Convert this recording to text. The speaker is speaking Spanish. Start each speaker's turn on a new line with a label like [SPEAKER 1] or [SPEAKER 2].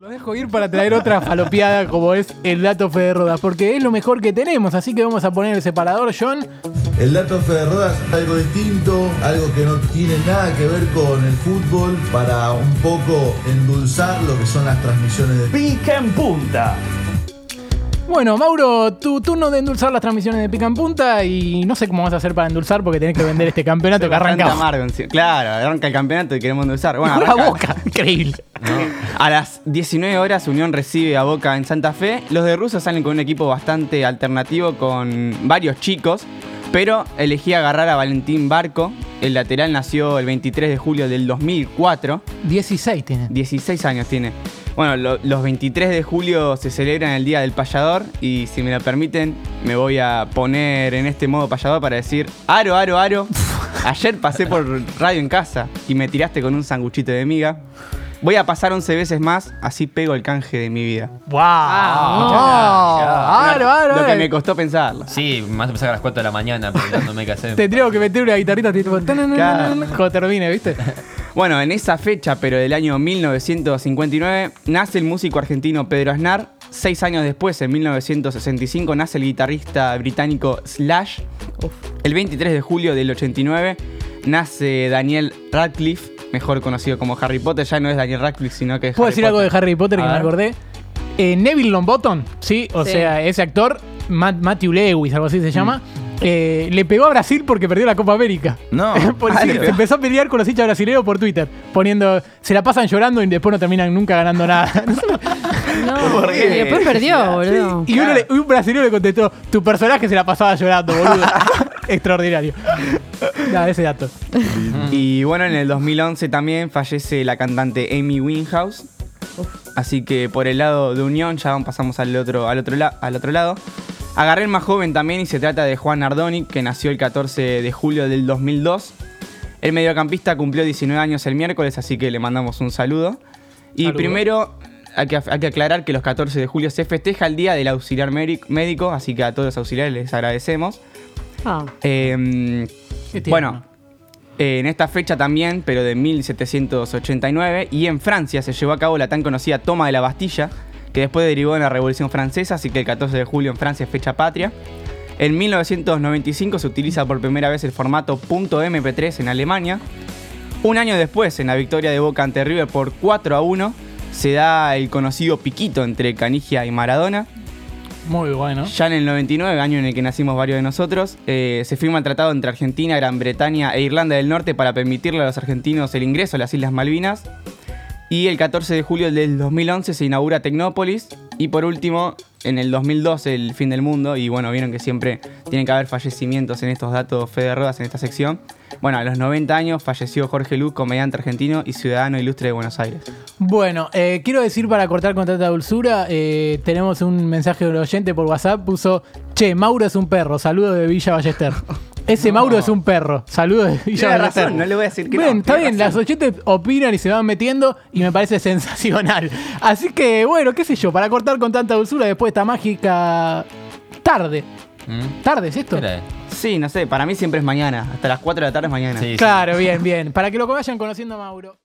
[SPEAKER 1] Lo dejo ir para traer otra falopeada como es el dato Fede Rodas, porque es lo mejor que tenemos, así que vamos a poner el separador, John.
[SPEAKER 2] El dato Fede Rodas es algo distinto, algo que no tiene nada que ver con el fútbol, para un poco endulzar lo que son las transmisiones de
[SPEAKER 3] Pica en punta.
[SPEAKER 1] Bueno, Mauro, tu turno de endulzar las transmisiones de Pica en Punta y no sé cómo vas a hacer para endulzar porque tenés que vender este campeonato que arranca.
[SPEAKER 4] amargo. Claro, arranca el campeonato y queremos endulzar. Bueno, arranca-
[SPEAKER 1] boca, increíble.
[SPEAKER 4] A las 19 horas Unión recibe a Boca en Santa Fe. Los de Russo salen con un equipo bastante alternativo con varios chicos, pero elegí agarrar a Valentín Barco. El lateral nació el 23 de julio del 2004.
[SPEAKER 1] 16 tiene.
[SPEAKER 4] 16 años tiene. Bueno, lo- los 23 de julio se celebran el Día del Payador y si me lo permiten me voy a poner en este modo payador para decir, aro, aro, aro, ayer pasé por radio en casa y me tiraste con un sanguchito de miga. Voy a pasar 11 veces más, así pego el canje de mi vida.
[SPEAKER 1] ¡Wow!
[SPEAKER 5] Ah,
[SPEAKER 1] ¡Aro, aro,
[SPEAKER 4] Lo que me costó pensarlo.
[SPEAKER 5] Sí, más empezar a las 4 de la mañana preguntándome qué hacer.
[SPEAKER 1] Tendríamos que meter una guitarrita tipo. Cuando termine, ¿viste?
[SPEAKER 4] Bueno, en esa fecha, pero del año 1959, nace el músico argentino Pedro Aznar. Seis años después, en 1965, nace el guitarrista británico Slash. El 23 de julio del 89, nace Daniel Radcliffe, mejor conocido como Harry Potter. Ya no es Daniel Radcliffe, sino que es
[SPEAKER 1] ¿Puedo
[SPEAKER 4] Harry
[SPEAKER 1] decir algo de. Harry Potter que
[SPEAKER 5] A
[SPEAKER 1] me
[SPEAKER 5] ver.
[SPEAKER 1] acordé? Eh, Neville Longbottom, ¿sí? O
[SPEAKER 6] Sí.
[SPEAKER 1] sea, ese actor, Ma- Matthew Lewis, algo así se llama,
[SPEAKER 4] Mm.
[SPEAKER 1] eh, le pegó a Brasil porque perdió la Copa América.
[SPEAKER 2] No.
[SPEAKER 1] Por-
[SPEAKER 4] Ah,
[SPEAKER 1] sí,
[SPEAKER 4] le
[SPEAKER 1] se empezó a pelear con los hinchas brasileños por Twitter, poniendo, se la pasan llorando y después no terminan nunca ganando nada.
[SPEAKER 6] No,
[SPEAKER 4] ¿Por qué?
[SPEAKER 6] y después perdió, boludo.
[SPEAKER 1] y uno le- un brasileño le contestó, tu personaje se la pasaba llorando, boludo. Extraordinario. Nada, ese dato.
[SPEAKER 4] Y bueno, en el 2011 también fallece la cantante Amy Winehouse. Así que por el lado de Unión ya pasamos al otro, al otro, la- al otro lado. Agarré el más joven también y se trata de Juan Nardoni, que nació el 14 de julio del 2002. El mediocampista cumplió 19 años el miércoles, así que le mandamos un saludo. Y
[SPEAKER 1] Saludo.
[SPEAKER 4] primero hay que, hay que aclarar que los 14 de julio se festeja el Día del Auxiliar Médic- Médico, así que a todos los auxiliares les agradecemos.
[SPEAKER 6] Ah,
[SPEAKER 4] Em, bueno, en esta fecha también, pero de 1789, y en Francia se llevó a cabo la tan conocida toma de la Bastilla, que después derivó en la Revolución Francesa, así que el 14 de julio en Francia es fecha patria. En 1995 se utiliza por primera vez el formato .mp3 en Alemania. Un año después, en la victoria de Boca ante River por 4 a 1, se da el conocido piquito entre Canigia y Maradona.
[SPEAKER 1] Muy bueno.
[SPEAKER 4] Ya en el 99, año en el que nacimos varios de nosotros, eh, se firma el tratado entre Argentina, Gran Bretaña e Irlanda del Norte para permitirle a los argentinos el ingreso a las Islas Malvinas. Y el 14 de julio del 2011 se inaugura Tecnópolis. Y por último, en el 2012, el fin del mundo. Y bueno, vieron que siempre tiene que haber fallecimientos en estos datos Fede Rodas en esta sección. Bueno, a los 90 años falleció Jorge Luz, comediante argentino y ciudadano ilustre de Buenos Aires.
[SPEAKER 1] Bueno, eh, quiero decir para cortar con tanta dulzura, eh, tenemos un mensaje de un oyente por WhatsApp, puso, che, Mauro es un perro, saludos de Villa Ballester. Ese Mauro es un perro, saludos de Villa
[SPEAKER 4] Tiene
[SPEAKER 1] Ballester.
[SPEAKER 4] razón, no le voy a decir que
[SPEAKER 1] Bien,
[SPEAKER 4] no,
[SPEAKER 1] está bien,
[SPEAKER 4] razón.
[SPEAKER 1] las oyentes opinan y se van metiendo y me parece sensacional. Así que, bueno, qué sé yo, para cortar con tanta dulzura después de esta mágica tarde.
[SPEAKER 5] ¿Mm?
[SPEAKER 1] ¿Tarde es esto?
[SPEAKER 4] Sí, no sé, para mí siempre es mañana. Hasta las 4 de la tarde es mañana.
[SPEAKER 5] Sí, sí.
[SPEAKER 1] Claro, bien, bien. Para que lo vayan conociendo a Mauro.